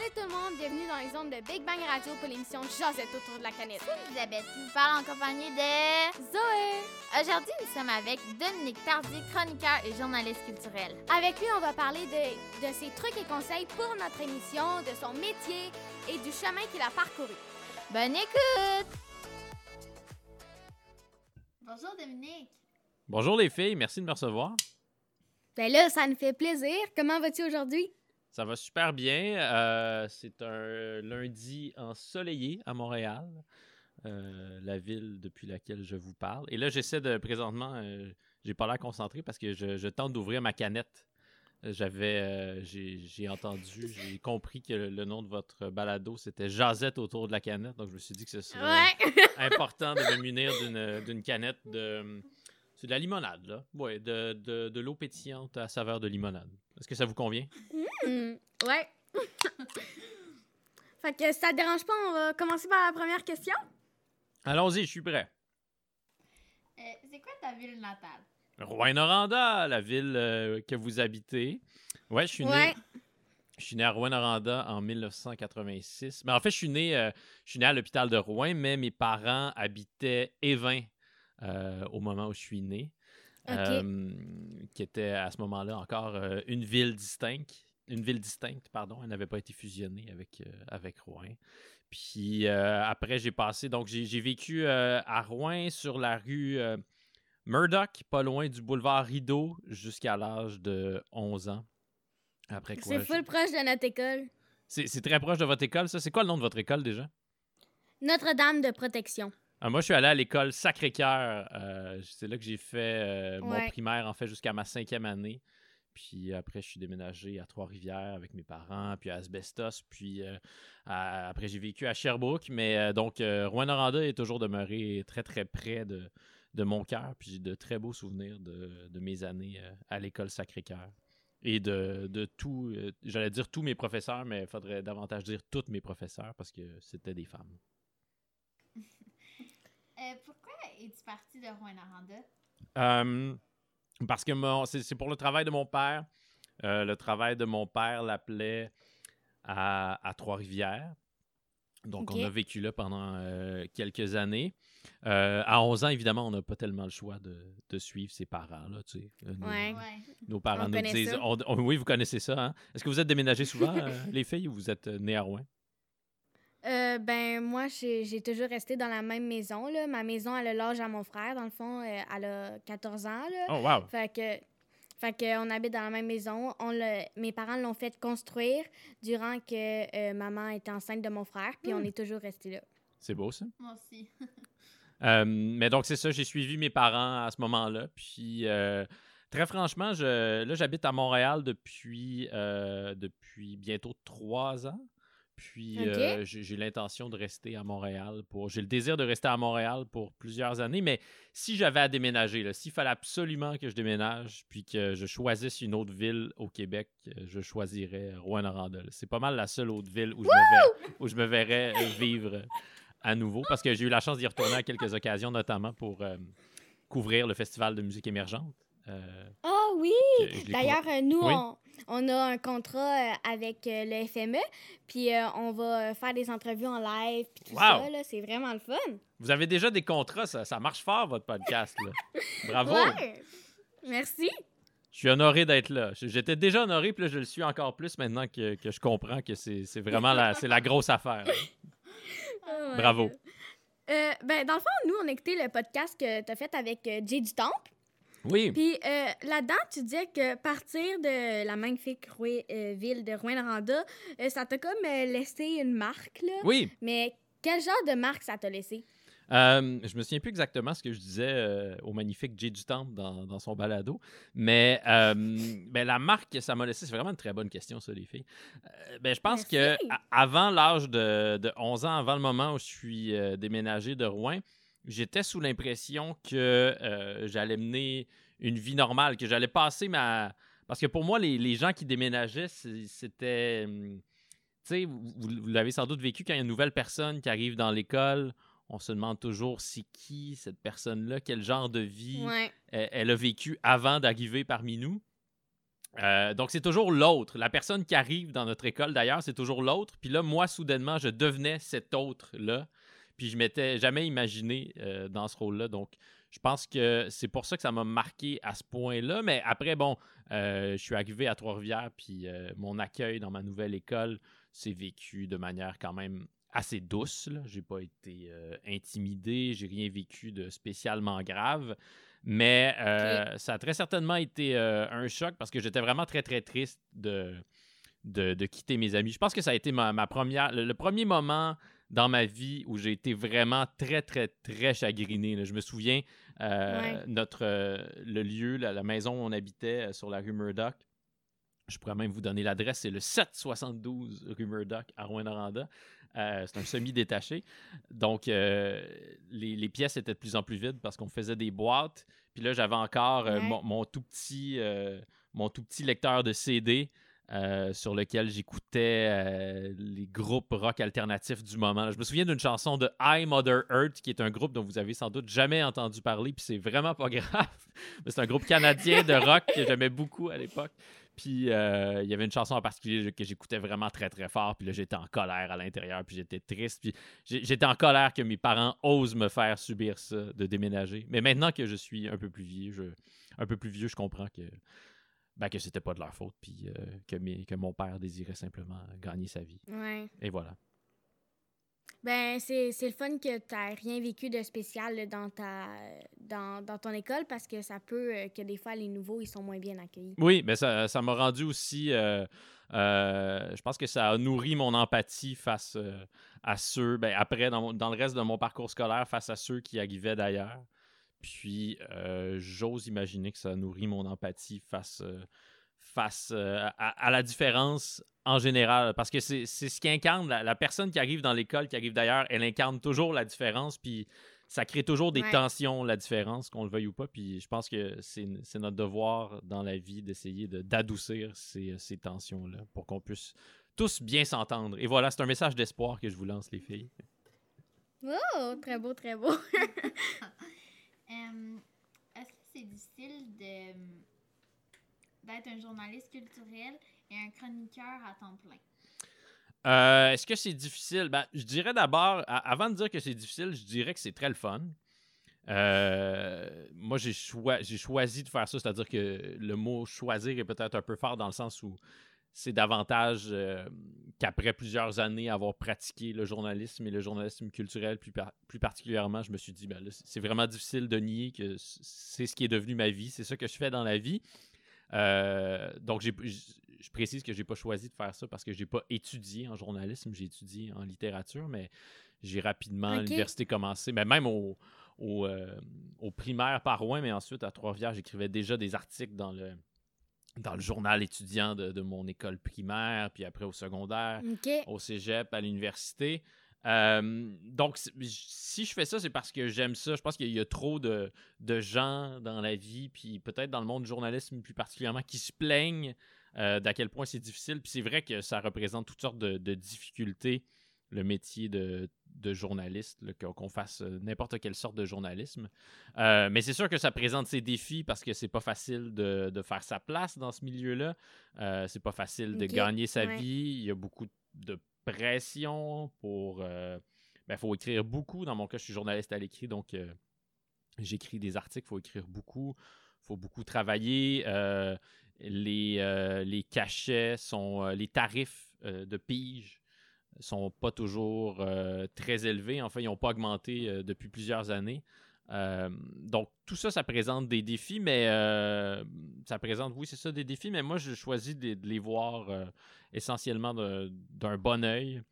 Salut tout le monde, bienvenue dans les ondes de Big Bang Radio pour l'émission Josette autour de la canette. C'est Elisabeth qui vous parle en compagnie de Zoé! Aujourd'hui, nous sommes avec Dominique Tardy, chroniqueur et journaliste culturel. Avec lui, on va parler de, de ses trucs et conseils pour notre émission, de son métier et du chemin qu'il a parcouru. Bonne écoute! Bonjour Dominique. Bonjour les filles, merci de me recevoir. Ben là, ça nous fait plaisir. Comment vas-tu aujourd'hui? Ça va super bien. Euh, c'est un lundi ensoleillé à Montréal, euh, la ville depuis laquelle je vous parle. Et là, j'essaie de présentement, euh, j'ai pas l'air concentré parce que je, je tente d'ouvrir ma canette. J'avais, euh, j'ai entendu, j'ai compris que le, le nom de votre balado c'était Jazette autour de la canette. Donc je me suis dit que ce serait Ouais! important de me munir d'une d'une canette de. C'est de la limonade, là. Oui, de, de, de l'eau pétillante à saveur de limonade. Est-ce que ça vous convient? Hmm, ouais. fait que si ça te dérange pas, on va commencer par la première question. Allons-y, je suis prêt. Euh, c'est quoi ta ville natale? Rouen-Noranda, la ville euh, que vous habitez. Ouais, je suis né. Ouais. Je suis né à Rouen-Noranda en 1986. Mais en fait, je suis né, euh, je suis né à l'hôpital de Rouen, mais mes parents habitaient Évin euh, au moment où je suis né. Euh, qui était à ce moment-là encore euh, une ville distincte. Une ville distincte, pardon. Elle n'avait pas été fusionnée avec, avec Rouen. Puis après, j'ai passé. Donc, j'ai vécu à Rouen sur la rue Murdoch, pas loin du boulevard Rideau, jusqu'à l'âge de 11 ans. Après quoi? C'est full proche de notre école. C'est c'est très proche de votre école, ça? C'est quoi le nom de votre école déjà? Notre-Dame de protection. Ah, moi, je suis allé à l'école Sacré-Cœur. Euh, c'est là que j'ai fait euh, mon Ouais. primaire, en fait, jusqu'à ma cinquième année. Puis après, je suis déménagé à Trois-Rivières avec mes parents, puis à Asbestos. Puis euh, à- après, j'ai vécu à Sherbrooke. Mais donc, Rouen-Noranda est toujours demeuré très, très près de, de mon cœur. Puis j'ai de très beaux souvenirs de, de mes années à l'école Sacré-Cœur. Et de, de tout, j'allais dire tous mes professeurs, mais il faudrait davantage dire toutes mes professeurs parce que c'était des femmes. Euh, pourquoi es-tu parti de Rouen-Noranda? Euh, parce que mon- c'est c'est pour le travail de mon père. Euh, le travail de mon père l'appelait à, à Trois-Rivières. Donc, on a vécu là pendant euh, quelques années. Euh, à 11 ans, évidemment, on n'a pas tellement le choix de, de suivre ses parents. Là, tu sais. Nos, Ouais. Nos parents On nous disent... ça. on- on- oui, vous connaissez ça. hein? Est-ce que vous êtes déménagés souvent, euh, les filles, ou vous êtes nées à Rouen? Euh, ben, moi, j'ai toujours resté dans la même maison. Là. Ma maison, elle a l'âge à mon frère. Dans le fond, euh, elle a 14 ans. Là. Oh, wow! Fait que, fait que on habite dans la même maison. On mes parents l'ont fait construire durant que euh, maman était enceinte de mon frère. Puis on est toujours resté là. C'est beau, ça. Moi aussi. Euh, mais donc, c'est ça, j'ai suivi mes parents à ce moment-là. Puis, euh, très franchement, je, là, j'habite à Montréal depuis, euh, depuis bientôt trois ans. Puis, euh, j'ai l'intention de rester à Montréal pour. J'ai le désir de rester à Montréal pour plusieurs années. Mais si j'avais à déménager, s'il fallait absolument que je déménage, puis que je choisisse une autre ville au Québec, euh, je choisirais Rouen-Noranda. C'est pas mal la seule autre ville où je, me verrais, où je me verrais vivre à nouveau parce que j'ai eu la chance d'y retourner à quelques occasions, notamment pour euh, couvrir le festival de musique émergente. Euh, Ah oui! D'ailleurs, nous, Oui. on, on a un contrat euh, avec euh, le FME. Puis euh, on va faire des entrevues en live. Puis tout Wow! ça. C'est vraiment le fun. vous avez déjà des contrats, ça, ça marche fort, votre podcast. Là. Bravo! Ouais! Merci! Je suis honoré d'être là. J'étais déjà honoré, puis là, je le suis encore plus maintenant que, que je comprends que c'est vraiment la, c'est la grosse affaire. Oh Bravo. Euh, ben, dans le fond, nous, on a écouté le podcast que tu as fait avec Jay du Temple. Oui, Puis euh, là-dedans, tu disais que partir de la magnifique euh, ville de Rouen-Noranda, euh, ça t'a comme laissé une marque, là. oui. Mais quel genre de marque ça t'a laissé? Euh, je me souviens plus exactement ce que je disais euh, au magnifique Jay du Temple dans, dans son balado, mais euh, ben, la marque que ça m'a laissé, c'est vraiment une très bonne question, ça, les filles. Ben, je pense que Merci. a- avant l'âge de, de 11 ans, avant le moment où je suis déménagé de Rouen, j'étais sous l'impression que euh, j'allais mener une vie normale, que j'allais passer ma... Parce que pour moi, les, les gens qui déménageaient, c'était... hum, Tu sais, vous, vous l'avez sans doute vécu quand il y a une nouvelle personne qui arrive dans l'école, on se demande toujours c'est qui cette personne-là, quel genre de vie Ouais. elle, elle a vécu avant d'arriver parmi nous? Euh, donc, c'est toujours l'autre. La personne qui arrive dans notre école, d'ailleurs, c'est toujours l'autre. Puis là, moi, soudainement, je devenais cet autre-là. Puis je m'étais jamais imaginé euh, dans ce rôle-là. Donc, je pense que c'est pour ça que ça m'a marqué à ce point-là. Mais après, bon, euh, je suis arrivé à Trois-Rivières, puis mon accueil dans ma nouvelle école s'est vécu de manière quand même assez douce. Je n'ai pas été intimidé, j'ai rien vécu de spécialement grave. Mais euh, ça a très certainement été euh, un choc parce que j'étais vraiment très, très triste de, de, quitter mes amis. Je pense que ça a été ma, première, le, premier moment dans ma vie où j'ai été vraiment très, très, très chagriné. Je me souviens, euh, notre, le lieu, la, maison où on habitait sur la rue Murdoch, je pourrais même vous donner l'adresse, c'est le 772 rue Murdoch à Rouen-Noranda. c'est un semi-détaché. Donc, les, pièces étaient de plus en plus vides parce qu'on faisait des boîtes. Puis là, j'avais encore euh, mon, tout petit, euh, mon tout petit lecteur de CD euh, sur lequel j'écoutais les groupes rock alternatifs du moment. Je me souviens d'une chanson de I Mother Earth, qui est un groupe dont vous avez sans doute jamais entendu parler, puis c'est vraiment pas grave. c'est un groupe canadien de rock que j'aimais beaucoup à l'époque. Puis euh, il y avait une chanson en particulier que j'écoutais vraiment très très fort. Puis là, j'étais en colère à l'intérieur. Puis j'étais triste. Puis j'étais en colère que mes parents osent me faire subir ça, de déménager. Mais maintenant que je suis un peu plus vieux, un peu plus vieux, je comprends que, ben, que c'était pas de leur faute. Puis euh, que, que mon père désirait simplement gagner sa vie. Et voilà. Ben, c'est, le fun que tu n'as rien vécu de spécial dans, ta, dans, ton école parce que ça peut euh, que des fois, les nouveaux, ils sont moins bien accueillis. Oui, mais ça, ça m'a rendu aussi. Euh, euh, je pense que ça a nourri mon empathie face à ceux, ben, après, dans, dans, le reste de mon parcours scolaire, face à ceux qui arrivaient d'ailleurs. Puis, j'ose imaginer que ça a nourri mon empathie face face euh, à, la différence en général. Parce que c'est ce qui incarne la, personne qui arrive dans l'école, qui arrive d'ailleurs, elle incarne toujours la différence. Puis ça crée toujours des tensions, la différence, qu'on le veuille ou pas. Puis je pense que c'est notre devoir dans la vie d'essayer d'adoucir ces, ces tensions-là pour qu'on puisse tous bien s'entendre. Et voilà, c'est un message d'espoir que je vous lance, les filles. Oh, très beau, très beau. Est-ce que c'est difficile de d'être un journaliste culturel et un chroniqueur à temps plein? Euh, est-ce que c'est difficile? Ben, je dirais d'abord, avant de dire que c'est difficile, je dirais que c'est très le fun. Euh, moi, j'ai, choisi de faire ça, c'est-à-dire que le mot choisir est peut-être un peu fort dans le sens où c'est davantage euh, qu'après plusieurs années avoir pratiqué le journalisme et le journalisme culturel plus, plus particulièrement, je me suis dit, ben c'est vraiment difficile de nier que c'est ce qui est devenu ma vie, c'est ça que je fais dans la vie. Euh, donc, je précise que je n'ai pas choisi de faire ça parce que je n'ai pas étudié en journalisme, j'ai étudié en littérature, mais j'ai rapidement à l'université commencé, mais même au, au, euh, primaire par Rouen, mais ensuite à Trois-Rivières, j'écrivais déjà des articles dans le, dans le journal étudiant de, mon école primaire, puis après au secondaire, au cégep, à l'université. Euh, donc, si je fais ça, c'est parce que j'aime ça. Je pense qu'il y a trop de, gens dans la vie, puis peut-être dans le monde du journalisme plus particulièrement, qui se plaignent euh, d'à quel point c'est difficile. Puis c'est vrai que ça représente toutes sortes de, difficultés, le métier de, journaliste, qu'on fasse euh, n'importe quelle sorte de journalisme. mais c'est sûr que ça présente ses défis parce que c'est pas facile de, faire sa place dans ce milieu-là. c'est pas facile de gagner sa vie. Il y a beaucoup de pression pour. Il euh, ben, faut écrire beaucoup. Dans mon cas, je suis journaliste à l'écrit, donc euh, j'écris des articles, il faut écrire beaucoup. Il faut beaucoup travailler. Euh, les, les cachets sont. les tarifs de pige sont pas toujours très élevés. En fait, ils n'ont pas augmenté depuis plusieurs années. donc, tout ça, ça présente des défis, mais ça présente, oui, c'est ça, des défis, mais moi, je choisis de les voir essentiellement d'un bon oeil.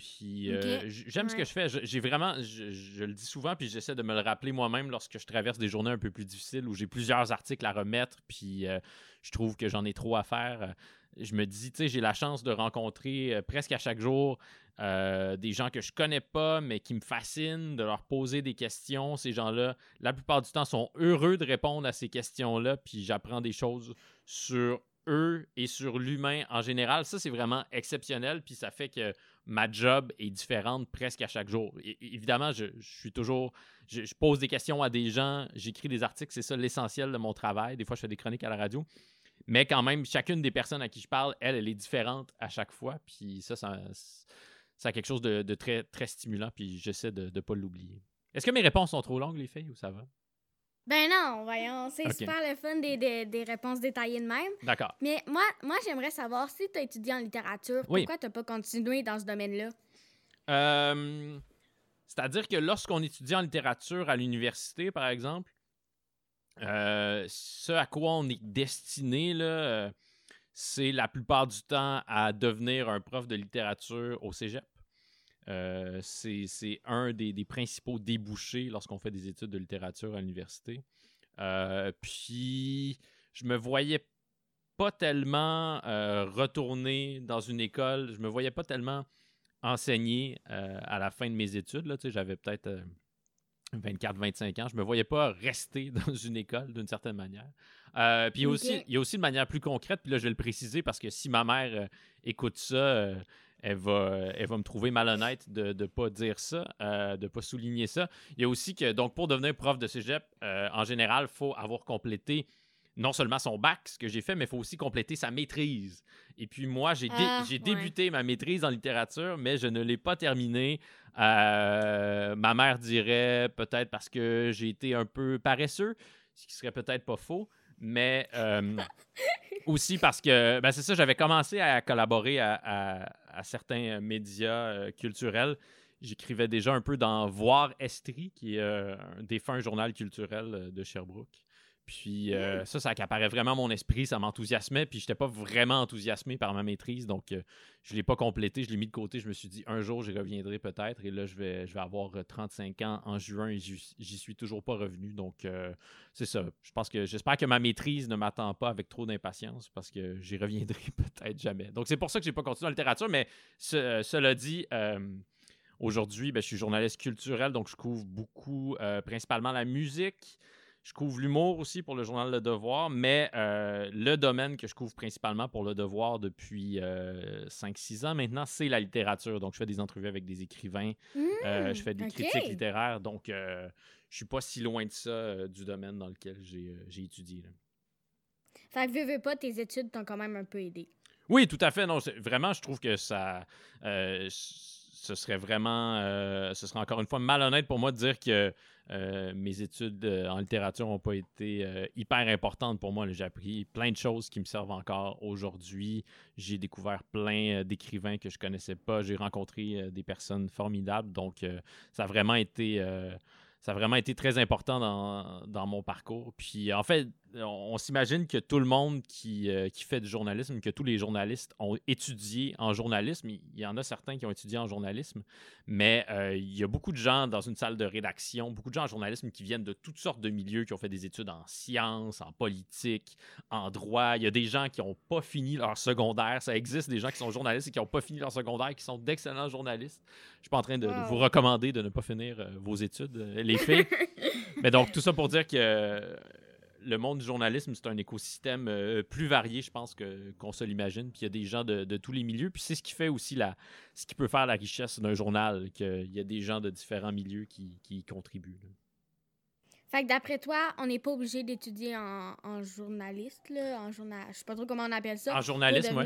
Puis euh, j'aime ce que je fais. J'ai vraiment, je, le dis souvent, puis j'essaie de me le rappeler moi-même lorsque je traverse des journées un peu plus difficiles où j'ai plusieurs articles à remettre, puis euh, je trouve que j'en ai trop à faire. Je me dis, tu sais, j'ai la chance de rencontrer euh, presque à chaque jour des gens que je connais pas, mais qui me fascinent, de leur poser des questions. Ces gens-là, la plupart du temps, sont heureux de répondre à ces questions-là, puis j'apprends des choses sur eux et sur l'humain en général. Ça, c'est vraiment exceptionnel, puis ça fait que ma job est différente presque à chaque jour. évidemment, je, suis toujours. Je, pose des questions à des gens, j'écris des articles, c'est ça l'essentiel de mon travail. Des fois, je fais des chroniques à la radio. Mais quand même, chacune des personnes à qui je parle, elle, elle est différente à chaque fois. Puis ça, ça, ça a quelque chose de, très, très stimulant. Puis j'essaie de ne pas l'oublier. Est-ce que mes réponses sont trop longues, les filles, ou ça va? Ben non, voyons, c'est super le fun des, des, réponses détaillées de même. D'accord. Mais moi, moi j'aimerais savoir si tu as étudié en littérature, pourquoi tu n'as pas continué dans ce domaine-là? Euh, c'est-à-dire que lorsqu'on étudie en littérature à l'université, par exemple, euh, ce à quoi on est destiné, euh, c'est la plupart du temps à devenir un prof de littérature au cégep. Euh, c'est un des, principaux débouchés lorsqu'on fait des études de littérature à l'université. puis, je me voyais pas tellement retourner dans une école, je me voyais pas tellement enseigner à la fin de mes études. J'avais peut-être 24-25 ans. Je me voyais pas rester dans une école d'une certaine manière. Euh, puis il y, a aussi, il y a aussi de manière plus concrète, puis là je vais le préciser parce que si ma mère euh, écoute ça, euh, elle, va, elle va me trouver malhonnête de ne pas dire ça, de ne pas souligner ça. Il y a aussi que, donc pour devenir prof de cégep, en général, il faut avoir complété non seulement son bac, ce que j'ai fait, mais il faut aussi compléter sa maîtrise. Et puis moi, j'ai ah, débuté ma maîtrise en littérature, mais je ne l'ai pas terminée. Euh, ma mère dirait peut-être parce que j'ai été un peu paresseux, ce qui serait peut-être pas faux, mais euh, aussi parce que, ben c'est ça, j'avais commencé à collaborer à, certains médias euh, culturels. J'écrivais déjà un peu dans Voir Estrie, qui est un défunt journal culturel de Sherbrooke. Puis euh, ça, ça accaparait vraiment mon esprit, ça m'enthousiasmait, puis je n'étais pas vraiment enthousiasmé par ma maîtrise, donc euh, je ne l'ai pas complété, je l'ai mis de côté, je me suis dit un jour j'y reviendrai peut-être, et là je vais, je vais avoir 35 euh, ans en juin et j'y suis toujours pas revenu, donc c'est ça. Je pense que j'espère que ma maîtrise ne m'attend pas avec trop d'impatience, parce que j'y reviendrai peut-être jamais. Donc c'est pour ça que j'ai pas continué en littérature, mais cela dit... Aujourd'hui, ben, je suis journaliste culturel, donc je couvre beaucoup, principalement la musique, je couvre l'humour aussi pour le journal Le Devoir, mais euh, le domaine que je couvre principalement pour Le Devoir depuis 5-6 euh, ans maintenant, c'est la littérature. Donc, je fais des entrevues avec des écrivains, euh, je fais des mmh, critiques littéraires. Donc, je suis pas si loin de ça du domaine dans lequel j'ai étudié. Fait que, veux, veux pas, tes études t'ont quand même un peu aidé. Oui, tout à fait. Non, vraiment, je trouve que ça ce serait vraiment, ce serait encore une fois malhonnête pour moi de dire que euh, mes études euh, en littérature n'ont pas été euh, hyper importantes pour moi. J'ai appris plein de choses qui me servent encore aujourd'hui. J'ai découvert plein d'écrivains que je connaissais pas. J'ai rencontré des personnes formidables. Donc, ça a vraiment été très important dans, dans, mon parcours. Puis en fait, on, s'imagine que tout le monde qui, euh, qui, fait du journalisme, que tous les journalistes ont étudié en journalisme. Il y en a certains qui ont étudié en journalisme, mais euh, il y a beaucoup de gens dans une salle de rédaction, beaucoup de gens en journalisme qui viennent de toutes sortes de milieux, qui ont fait des études en sciences, en politique, en droit. Il y a des gens qui n'ont pas fini leur secondaire. Ça existe des gens qui sont journalistes et qui n'ont pas fini leur secondaire, qui sont d'excellents journalistes. Je ne suis pas en train de, vous recommander de ne pas finir euh, vos études, les filles. mais donc, tout ça pour dire que le monde du journalisme, c'est un écosystème euh, plus varié, je pense, que, qu'on se l'imagine. Puis il y a des gens de, tous les milieux. Puis c'est ce qui fait aussi la, ce qui peut faire la richesse d'un journal, qu'il y a des gens de différents milieux qui, qui y contribuent. Fait que d'après toi, on n'est pas obligé d'étudier en, en, journaliste, là, en journal... je sais pas trop comment on appelle ça. En journalisme,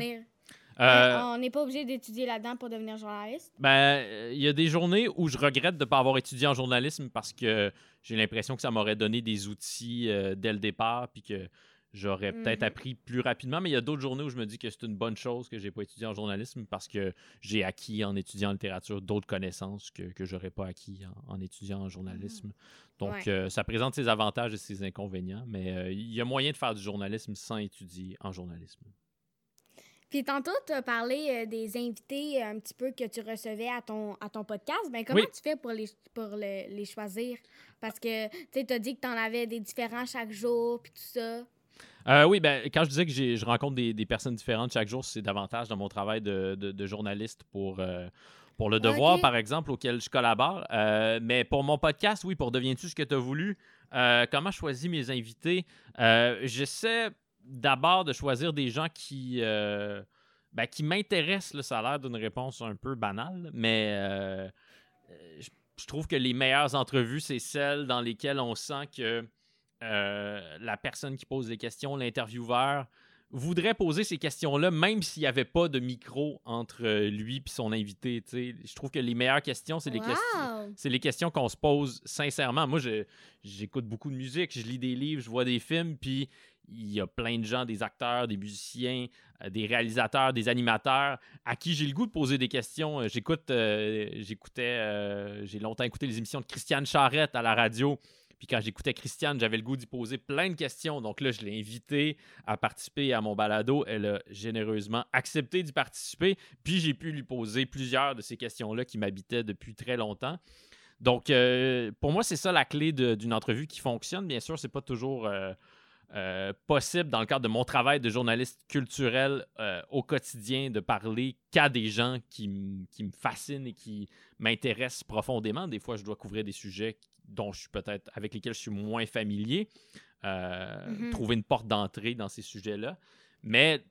euh, on n'est pas obligé d'étudier là-dedans pour devenir journaliste? Ben, il y a des journées où je regrette de ne pas avoir étudié en journalisme parce que j'ai l'impression que ça m'aurait donné des outils euh, dès le départ puis que j'aurais peut-être mhm. appris plus rapidement. Mais il y a d'autres journées où je me dis que c'est une bonne chose que j'ai pas étudié en journalisme parce que j'ai acquis en étudiant en littérature d'autres connaissances que, que j'aurais pas acquis en, étudiant en journalisme. Mhm. Donc, euh, ça présente ses avantages et ses inconvénients, mais il y a moyen de faire du journalisme sans étudier en journalisme. Puis tantôt, tu as parlé euh, des invités euh, un petit peu que tu recevais à ton, à ton podcast. Ben, comment tu fais pour les, pour les choisir? Parce que tu as dit que tu en avais des différents chaque jour, puis tout ça. Euh, oui, ben, quand je disais que je rencontre des, des, personnes différentes chaque jour, c'est davantage dans mon travail de, de, journaliste pour, pour Le Devoir, par exemple, auquel je collabore. mais pour mon podcast, oui, pour Deviens-tu ce que tu as voulu, comment je choisis mes invités? J'essaie d'abord de choisir des gens qui, euh, ben, qui m'intéressent. Ça a l'air d'une réponse un peu banale, mais euh, je, trouve que les meilleures entrevues, c'est celles dans lesquelles on sent que euh, la personne qui pose les questions, l'intervieweur, voudrait poser ces questions-là, même s'il n'y avait pas de micro entre euh, lui et son invité. Je trouve que les meilleures questions, c'est les, questions, c'est les questions qu'on se pose sincèrement. Moi, j'écoute beaucoup de musique, je lis des livres, je vois des films, puis il y a plein de gens, des acteurs, des musiciens, euh, des réalisateurs, des animateurs, à qui j'ai le goût de poser des questions. Euh, j'écoute, j'écoutais, j'ai longtemps écouté les émissions de Christiane Charrette à la radio. Puis quand j'écoutais Christiane, j'avais le goût d'y poser plein de questions. Donc là, je l'ai invitée à participer à mon balado. Elle a généreusement accepté d'y participer. Puis j'ai pu lui poser plusieurs de ces questions-là qui m'habitaient depuis très longtemps. Donc, euh, pour moi, c'est ça la clé d'une entrevue qui fonctionne. Bien sûr, c'est pas toujours euh, euh, possible dans le cadre de mon travail de journaliste culturel au quotidien de parler qu'à des gens qui, qui me fascinent et qui m'intéressent profondément. Des fois, je dois couvrir des sujets dont je suis peut-être avec lesquels je suis moins familier, euh, mhm. trouver une porte d'entrée dans ces sujets-là. Mais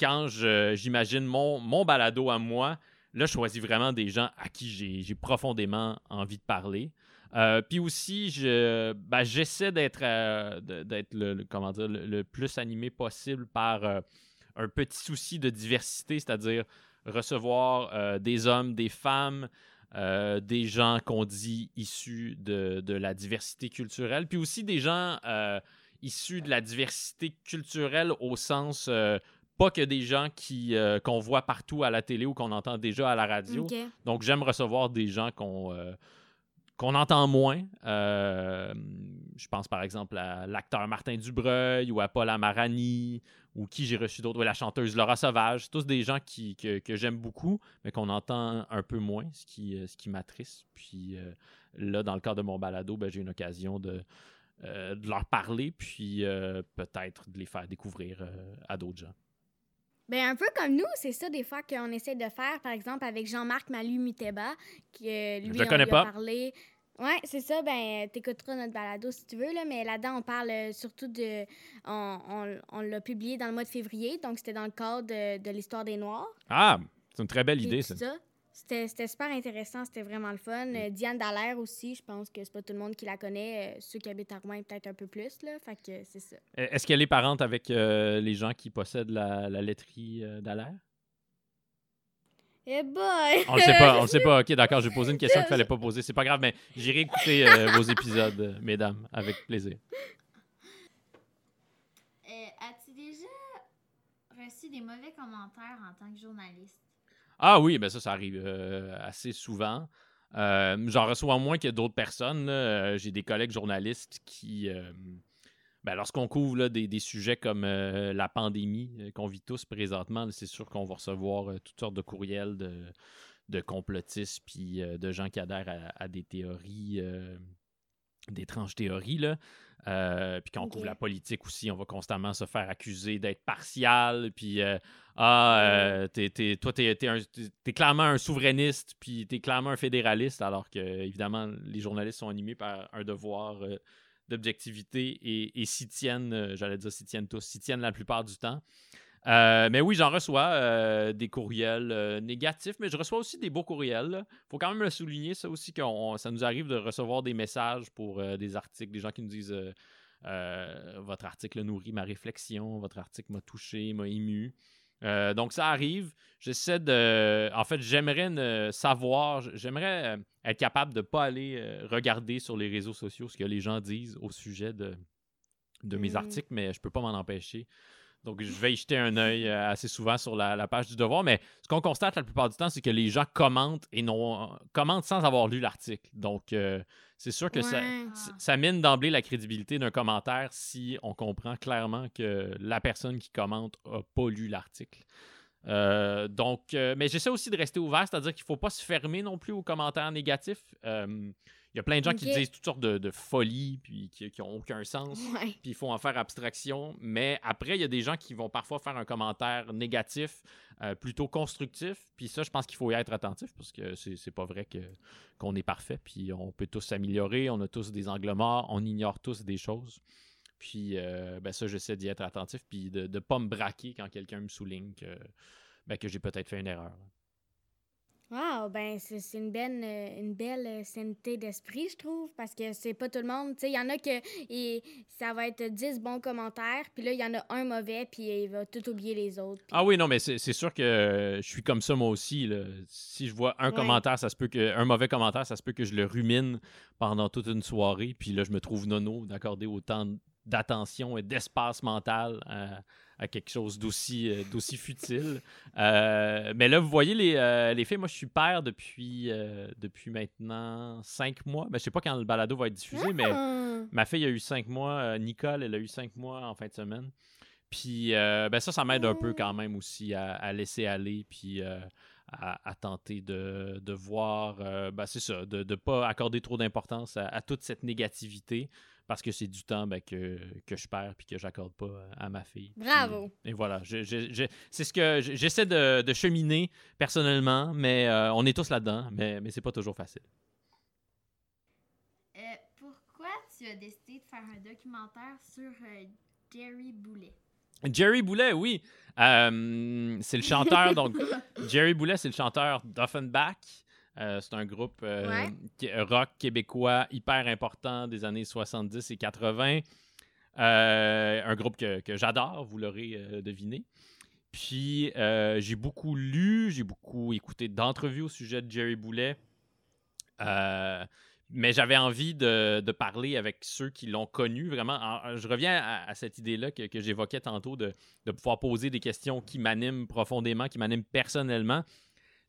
quand j'imagine mon, mon balado à moi, là, je choisis vraiment des gens à qui j'ai profondément envie de parler. Euh, puis aussi, je, ben, j'essaie d'être euh, le, comment dire, le, plus animé possible par un petit souci de diversité, c'est-à-dire recevoir des hommes, des femmes, euh, des gens qu'on dit issus de, la diversité culturelle, puis aussi des gens euh, issus de la diversité culturelle au sens euh, pas que des gens qui qu'on voit partout à la télé ou qu'on entend déjà à la radio. Donc j'aime recevoir des gens qu'on qu'on entend moins. je pense par exemple à l'acteur Martin Dubreuil ou à Paul Amarani ou qui j'ai reçu d'autres, la chanteuse Laura Sauvage, tous des gens qui, que, j'aime beaucoup, mais qu'on entend un peu moins, ce qui, euh, ce qui m'attriste. Puis euh, là, dans le cadre de mon balado, ben, j'ai une occasion de, euh, de, leur parler, puis peut-être de les faire découvrir à d'autres gens. Ben, un peu comme nous, c'est ça des fois qu'on essaie de faire, par exemple avec Jean-Marc Malu-Muteba, qui lui, Je on connais pas. parlé oui, c'est ça. Ben, t'écouteras notre balado si tu veux, là, mais là-dedans, on parle euh, surtout de. On, on, l'a publié dans le mois de février, donc c'était dans le cadre de, l'histoire des Noirs. Ah, c'est une très belle idée, ça. C'était super intéressant, c'était vraiment le fun. Euh, Diane Dallaire aussi, je pense que c'est pas tout le monde qui la connaît. Euh, ceux qui habitent à Rouen, peut-être un peu plus, là. Fait que c'est ça. Est-ce qu'elle est parente avec les gens qui possèdent la, la laiterie Dallaire? Eh boy! On le sait pas, on le sait pas. Ok, d'accord, j'ai posé une question qu'il fallait pas poser. C'est pas grave, mais j'irai écouter euh, vos épisodes, euh, mesdames, avec plaisir. Euh, as-tu déjà reçu des mauvais commentaires en tant que journaliste? Ah oui, ben ça, ça arrive assez souvent. J'en reçois moins que d'autres personnes. J'ai des collègues journalistes qui ben, lorsqu'on couvre des, sujets comme euh, la pandémie euh, qu'on vit tous présentement, c'est sûr qu'on va recevoir euh, toutes sortes de courriels de, complotistes puis de gens qui adhèrent à, des théories, d'étranges théories. Là. puis quand on couvre la politique aussi, on va constamment se faire accuser d'être partial. Puis, ah, toi, t'es es, clairement un souverainiste, puis t'es clairement un fédéraliste, alors que, évidemment, les journalistes sont animés par un devoir d'objectivité et, s'y tiennent, euh, j'allais dire s'y tiennent tous, s'y tiennent la plupart du temps. Euh, mais oui, j'en reçois euh, des courriels négatifs, mais je reçois aussi des beaux courriels. Il faut quand même le souligner, ça aussi, que ça nous arrive de recevoir des messages pour des articles, des gens qui nous disent Votre article nourrit ma réflexion, votre article m'a touché, m'a ému. Euh, donc, ça arrive. J'essaie de. En fait, j'aimerais savoir, j'aimerais euh, être capable de ne pas aller euh, regarder sur les réseaux sociaux ce que les gens disent au sujet de, de mes mm. articles, mais je ne peux pas m'en empêcher. Donc, je vais y jeter un œil assez souvent sur la, page du devoir. Mais ce qu'on constate la plupart du temps, c'est que les gens commentent et non commentent sans avoir lu l'article. Donc, c'est sûr que ça, ça, mine d'emblée la crédibilité d'un commentaire si on comprend clairement que la personne qui commente n'a pas lu l'article. Euh, donc, euh, mais j'essaie aussi de rester ouvert, c'est-à-dire qu'il ne faut pas se fermer non plus aux commentaires négatifs. Euh, il y a plein de gens qui disent toutes sortes de, folies, puis qui n'ont aucun sens, puis il faut en faire abstraction. Mais après, il y a des gens qui vont parfois faire un commentaire négatif, euh, plutôt constructif. Puis ça, je pense qu'il faut y être attentif, parce que c'est pas vrai que qu'on est parfait, puis on peut tous s'améliorer, on a tous des angles morts, on ignore tous des choses. Puis euh, ben ça, j'essaie d'y être attentif, puis de ne pas me braquer quand quelqu'un me souligne que, ben, que j'ai peut-être fait une erreur. Wow, ben c'est une belle, euh, une belle euh, sainteté d'esprit, je trouve, parce que c'est pas tout le monde. Tu sais, il y en a que et ça va être 10 bons commentaires, puis là, il y en a un mauvais, puis il va tout oublier les autres. Ah oui, non, mais c'est sûr que je suis comme ça moi aussi. Là. Si je vois un commentaire, ça se peut que. Un mauvais commentaire, ça se peut que je le rumine pendant toute une soirée, puis là, je me trouve nono d'accorder autant d'attention et d'espace mental à, quelque chose d'aussi euh, d'aussi futile. Euh, mais là, vous voyez les, euh, les filles, moi je suis père depuis, depuis maintenant cinq mois. Ben, je sais pas quand le balado va être diffusé, mais ah! ma fille a eu cinq mois. Nicole, elle a eu cinq mois en fin de semaine. Puis ben ça, ça m'aide un peu quand même aussi à, laisser aller, puis à, tenter de, de voir, ben c'est ça, de ne pas accorder trop d'importance à, toute cette négativité parce que c'est du temps ben, que, je perds puis que j'accorde pas à ma fille. Bravo. et voilà, c'est ce que j'essaie de, cheminer personnellement, mais euh, on est tous là-dedans, mais, mais c'est pas toujours facile. Euh, pourquoi tu as décidé de faire un documentaire sur euh, Jerry Boulet? Jerry Boulet, oui. c'est le chanteur, donc Jerry Boulet, c'est le chanteur d'Offenbach. Euh, c'est un groupe euh, rock québécois hyper important des années 70 et 80. Euh, un groupe que, j'adore, vous l'aurez deviné. Puis j'ai beaucoup lu, j'ai beaucoup écouté d'entrevues au sujet de Jerry Boulet. mais j'avais envie de, parler avec ceux qui l'ont connu. Vraiment, je reviens à, cette idée-là que, que j'évoquais tantôt de, de, pouvoir poser des questions qui m'animent profondément, qui m'animent personnellement.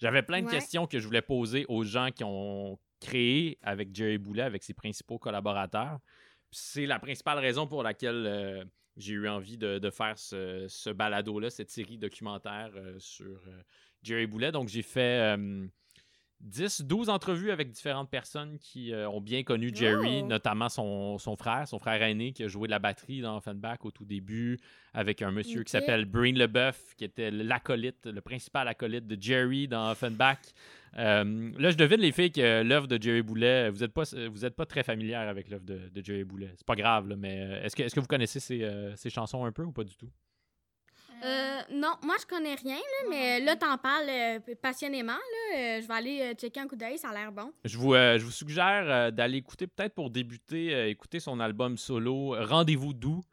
J'avais plein de questions que je voulais poser aux gens qui ont créé avec Jerry Boulet, avec ses principaux collaborateurs. C'est la principale raison pour laquelle euh, j'ai eu envie de, faire ce, balado-là, cette série documentaire euh, sur euh, Jerry Boulet. Donc, j'ai fait 10, 12 entrevues avec différentes personnes qui ont bien connu Jerry, oh! notamment son, frère, son frère aîné qui a joué de la batterie dans Offenbach au tout début, avec un monsieur qui s'appelle Breen Leboeuf, qui était l'acolyte, le principal acolyte de Jerry dans Offenbach. Euh, là, je devine les filles que l'œuvre de Jerry Boulet, vous n'êtes pas, vous êtes pas très familière avec l'œuvre de, Jerry Boulet. C'est pas grave, mais euh, est-ce que, est que vous connaissez ces, euh, chansons un peu ou pas du tout? Non, moi je connais rien, mais là, t'en parles passionnément. je vais aller checker un coup d'œil, ça a l'air bon. Je vous, je vous suggère d'aller écouter, peut-être pour débuter, écouter son album solo Rendez-vous doux.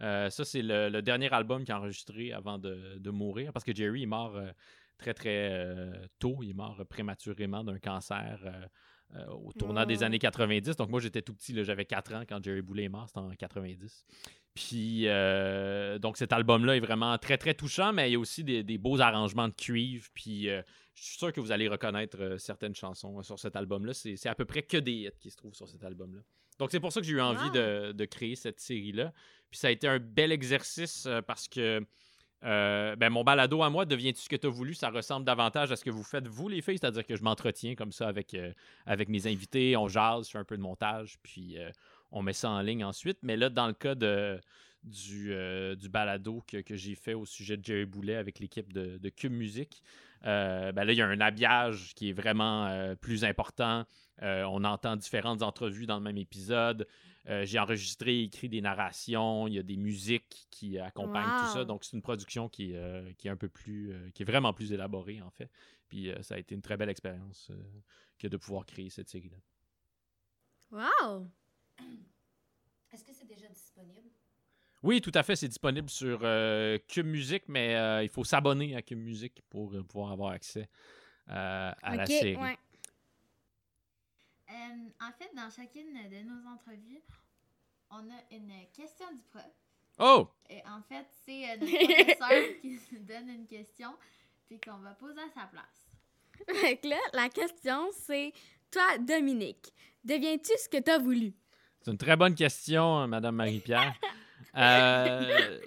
Euh, ça, c'est le, dernier album qu'il a enregistré avant de, mourir, parce que Jerry est mort euh, très, très euh, tôt. Il est mort prématurément d'un cancer au tournant des oh. années 90. Donc, moi, j'étais tout petit, j'avais 4 ans quand Jerry Boulet est mort, c'était en 90. Puis, donc, cet album-là est vraiment très, très touchant, mais il y a aussi des, beaux arrangements de cuivre. Puis, je suis sûr que vous allez reconnaître certaines chansons sur cet album-là. C'est à peu près que des hits qui se trouvent sur cet album-là. Donc, c'est pour ça que j'ai eu envie de, de, créer cette série-là. Puis ça a été un bel exercice euh, parce que euh, ben, mon balado à moi, deviens-tu ce que tu as voulu? Ça ressemble davantage à ce que vous faites, vous, les filles? C'est-à-dire que je m'entretiens comme ça avec, euh, avec mes invités, on jase, je fais un peu de montage, puis on met ça en ligne ensuite. Mais là, dans le cas de, du, du balado que, que j'ai fait au sujet de Jerry Boulet avec l'équipe de, Cube Musique, ben là, il y a un habillage qui est vraiment plus important. on entend différentes entrevues dans le même épisode. Euh, j'ai enregistré et écrit des narrations, il y a des musiques qui accompagnent tout ça. Donc, c'est une production qui, euh, qui est un peu plus, euh, qui est vraiment plus élaborée, en fait. Puis, ça a été une très belle expérience que de pouvoir créer cette série-là. Wow! Est-ce que c'est déjà disponible? Oui, tout à fait, c'est disponible sur Cube Music, mais il faut s'abonner à Cube Music pour pouvoir avoir accès à la série. Euh, en fait, dans chacune de nos entrevues, on a une question du prof. Oh! Et en fait, c'est euh, notre professeur qui nous donne une question, puis qu'on va poser à sa place. Fait là, la question, c'est Toi, Dominique, deviens-tu ce que tu as voulu? C'est une très bonne question, Madame Marie-Pierre. euh,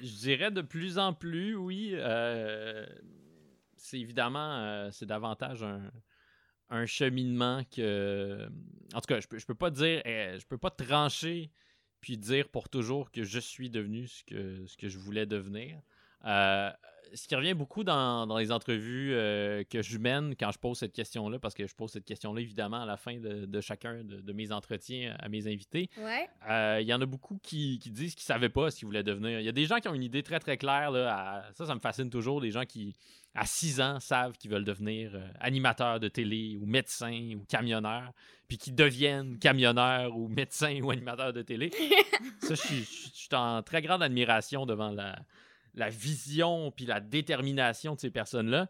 je dirais de plus en plus, oui. Euh, c'est évidemment, c'est davantage un, un cheminement que. En tout cas, je peux, je peux pas dire. Eh, je peux pas trancher puis dire pour toujours que je suis devenu ce que, ce que je voulais devenir. Euh, ce qui revient beaucoup dans, dans les entrevues euh, que je mène quand je pose cette question-là, parce que je pose cette question-là évidemment à la fin de, de chacun de, de mes entretiens à mes invités, Ouais. euh, il y en a beaucoup qui, qui disent qu'ils ne savaient pas ce qu'ils voulaient devenir. Il y a des gens qui ont une idée très très claire. Là, à- ça, ça me fascine toujours. Des gens qui, à 6 ans, savent qu'ils veulent devenir euh, animateurs de télé ou médecins ou camionneurs, puis qui deviennent camionneurs ou médecins ou animateurs de télé. ça, suis je suis en très grande admiration devant la, la vision puis la détermination de ces personnes-là.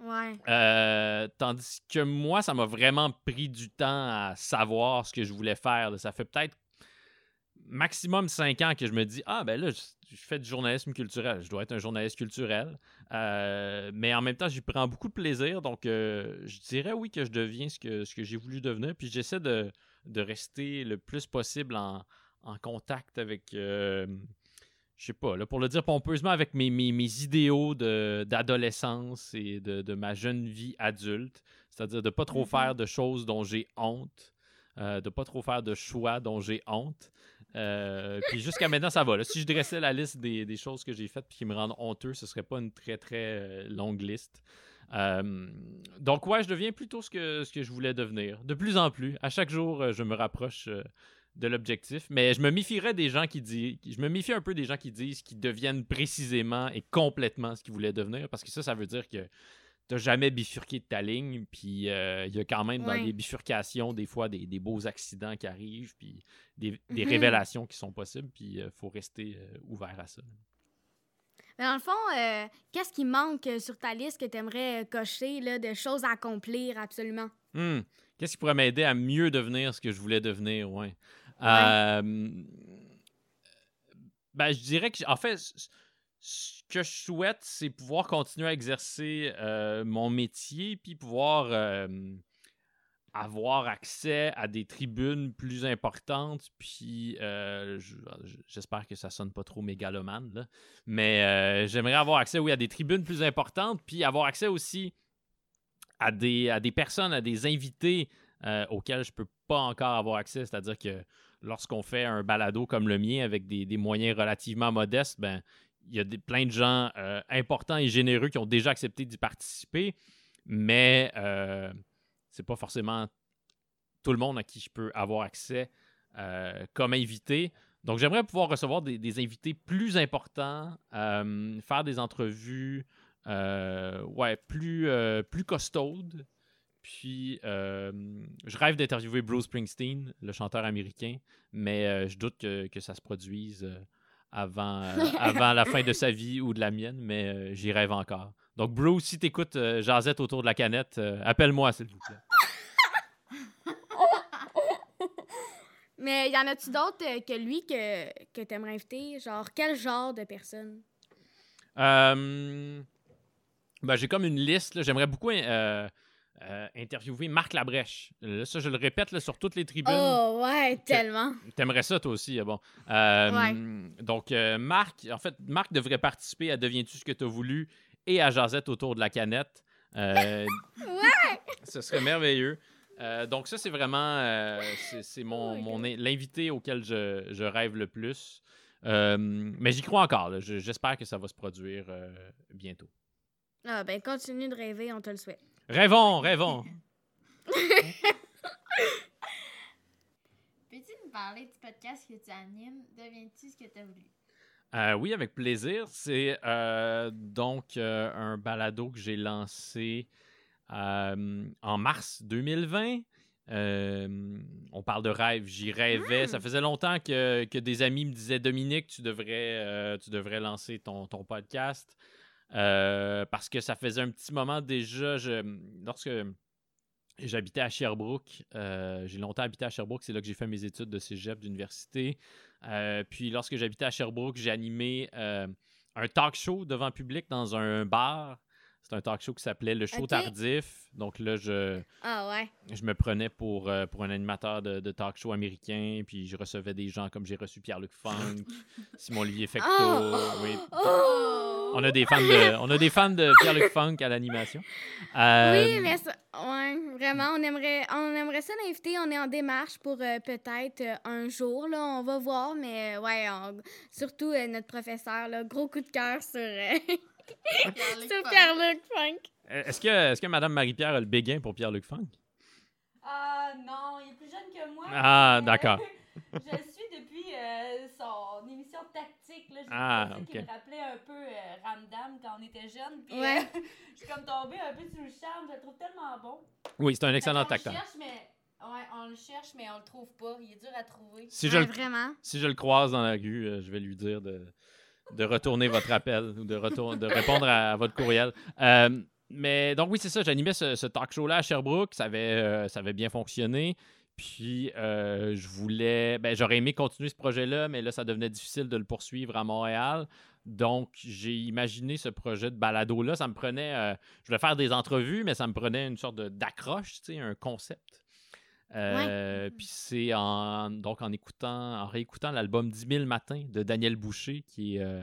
Ouais. Euh, tandis que moi, ça m'a vraiment pris du temps à savoir ce que je voulais faire. là. Ça fait peut-être maximum cinq ans que je me dis Ah, ben là, je, je fais du journalisme culturel. Je dois être un journaliste culturel. Euh, mais en même temps, j'y prends beaucoup de plaisir. Donc, euh, je dirais oui que je deviens ce que, ce que j'ai voulu devenir. Puis j'essaie de, de rester le plus possible en, en contact avec. Je sais pas, là, pour le dire pompeusement, avec mes, mes, mes idéaux d'adolescence et de, de ma jeune vie adulte. C'est-à-dire de pas trop Mhm. faire de choses dont j'ai honte, euh, de pas trop faire de choix dont j'ai honte. Euh, puis jusqu'à maintenant, ça va. là. Si je dressais la liste des, des choses que j'ai faites et qui me rendent honteux, ce serait pas une très, très euh, longue liste. Euh, donc, ouais, je deviens plutôt ce que, ce que je voulais devenir. De plus en plus. À chaque jour, je me rapproche de l'objectif. Mais je me méfierais des gens qui disent. Je me méfie un peu des gens qui disent qu'ils deviennent précisément et complètement ce qu'ils voulaient devenir. Parce que ça, ça veut dire que t'as jamais bifurqué de ta ligne. Puis euh, il y a quand même dans les bifurcations, des fois, des, des beaux accidents qui arrivent. Puis des, des Mhm. révélations qui sont possibles. Puis il faut rester euh, ouvert à ça. Mais dans le fond, euh, qu'est-ce qui manque euh, sur ta liste que tu aimerais cocher là, de choses à accomplir absolument? Hmm. Qu'est-ce qui pourrait m'aider à mieux devenir ce que je voulais devenir, ouais. Euh, ben, je dirais que, en fait, ce- que je souhaite, c'est pouvoir continuer à exercer euh, mon métier, puis pouvoir euh, avoir accès à des tribunes plus importantes, puis je- je- j'espère que ça sonne pas trop mégalomane, là, mais j'aimerais avoir accès, oui, à des tribunes plus importantes, puis avoir accès aussi à des, à des personnes, à des invités euh, auxquels je peux pas encore avoir accès. C'est-à-dire que lorsqu'on fait un balado comme le mien avec des, moyens relativement modestes, ben il y a des, plein de gens euh, importants et généreux qui ont déjà accepté d'y participer, mais euh, c'est pas forcément tout le monde à qui je peux avoir accès euh, comme invité. Donc, j'aimerais pouvoir recevoir des, invités plus importants, euh, faire des entrevues ouais, plus, plus costaudes. Puis, euh, je rêve d'interviewer Bruce Springsteen, le chanteur américain, mais euh, je doute que, que ça se produise euh, avant, avant la fin de sa vie ou de la mienne, mais j'y rêve encore. Donc, Bruce, si t'écoutes Jazette autour de la canette, appelle-moi, s'il vous plaît. Mais y en a-tu d'autres que lui que, que tu aimerais inviter? Genre, quel genre de personne? Ben, j'ai comme une liste. J'aimerais beaucoup euh, euh, interviewer Marc Labrèche. Là, ça, je le répète là, sur toutes les tribunes. Oh, ouais, tellement. T'aimerais ça, toi aussi. ah Bon? Euh, Ouais. Donc, euh, Marc, en fait, Marc devrait participer à Deviens-tu ce que tu as voulu et à Jazette autour de la canette. Euh, Ouais! ce serait merveilleux. Euh, donc, ça, c'est vraiment euh, c'est, c'est Oh mon, mon l'invité auquel je, je rêve le plus. Euh, mais j'y crois encore. j'espère que ça va se produire euh, bientôt. Ah, ben, continue de rêver, on te le souhaite. Rêvons, rêvons. Peux-tu nous parler du podcast que tu animes? Deviens-tu ce que tu as voulu? Euh, oui, avec plaisir. C'est euh, donc euh, un balado que j'ai lancé en mars 2020. Euh, on parle de rêve, j'y rêvais. Ça faisait longtemps que, que des amis me disaient Dominique, tu devrais, tu devrais lancer ton, ton podcast. Euh, parce que ça faisait un petit moment déjà. Lorsque j'habitais à Sherbrooke, euh, j'ai longtemps habité à Sherbrooke, c'est là que j'ai fait mes études de cégep d'université. Euh, puis lorsque j'habitais à Sherbrooke, j'ai animé un talk show devant public dans un bar. C'est un talk show qui s'appelait Le Show. Tardif. Donc là, je, Ah, ouais. je me prenais pour, euh, pour un animateur de, de talk show américain. Puis je recevais des gens comme j'ai reçu Pierre-Luc Funk, Simon-Olivier. Oh! oui. Oh! On a des fans de, on a des fans de Pierre-Luc Funk à l'animation. Euh, Oui, mais ça, ouais, vraiment, on aimerait, on aimerait ça l'inviter. On est en démarche pour euh, peut-être un jour, là, on va voir, mais ouais, on- surtout notre professeur, là, gros coup de cœur sur, C'est. Pierre-Luc Funk. Est-ce que, est-ce que Mme Marie-Pierre a le béguin pour Pierre-Luc Funk? Ah non, il est plus jeune que moi. Ah, d'accord. je le suis depuis euh, son émission tactique. Là. Ah, ça qui ok. me rappelait un peu euh, Ramdam quand on était jeune. Puis Ouais. euh, je suis comme tombée un peu sous le charme. Je le trouve tellement bon. Oui, c'est un excellent acteur. Ouais, on le cherche, mais on le trouve pas. Il est dur à trouver. Si je, Ouais, le, vraiment. si je le croise dans la rue, euh, je vais lui dire de, de retourner votre appel ou de, de répondre à, votre courriel. Euh, mais donc oui, c'est ça, j'animais ce, ce talk show-là à Sherbrooke, ça avait, euh, bien fonctionné. Puis euh, je voulais, ben, j'aurais aimé continuer ce projet-là, mais là, ça devenait difficile de le poursuivre à Montréal. Donc, j'ai imaginé ce projet de balado-là. Ça me prenait, je voulais faire des entrevues, mais ça me prenait une sorte d'accroche, un concept. Euh, Puis c'est en, donc en écoutant, en réécoutant l'album 10 000 matins de Daniel Boucher, qui est euh,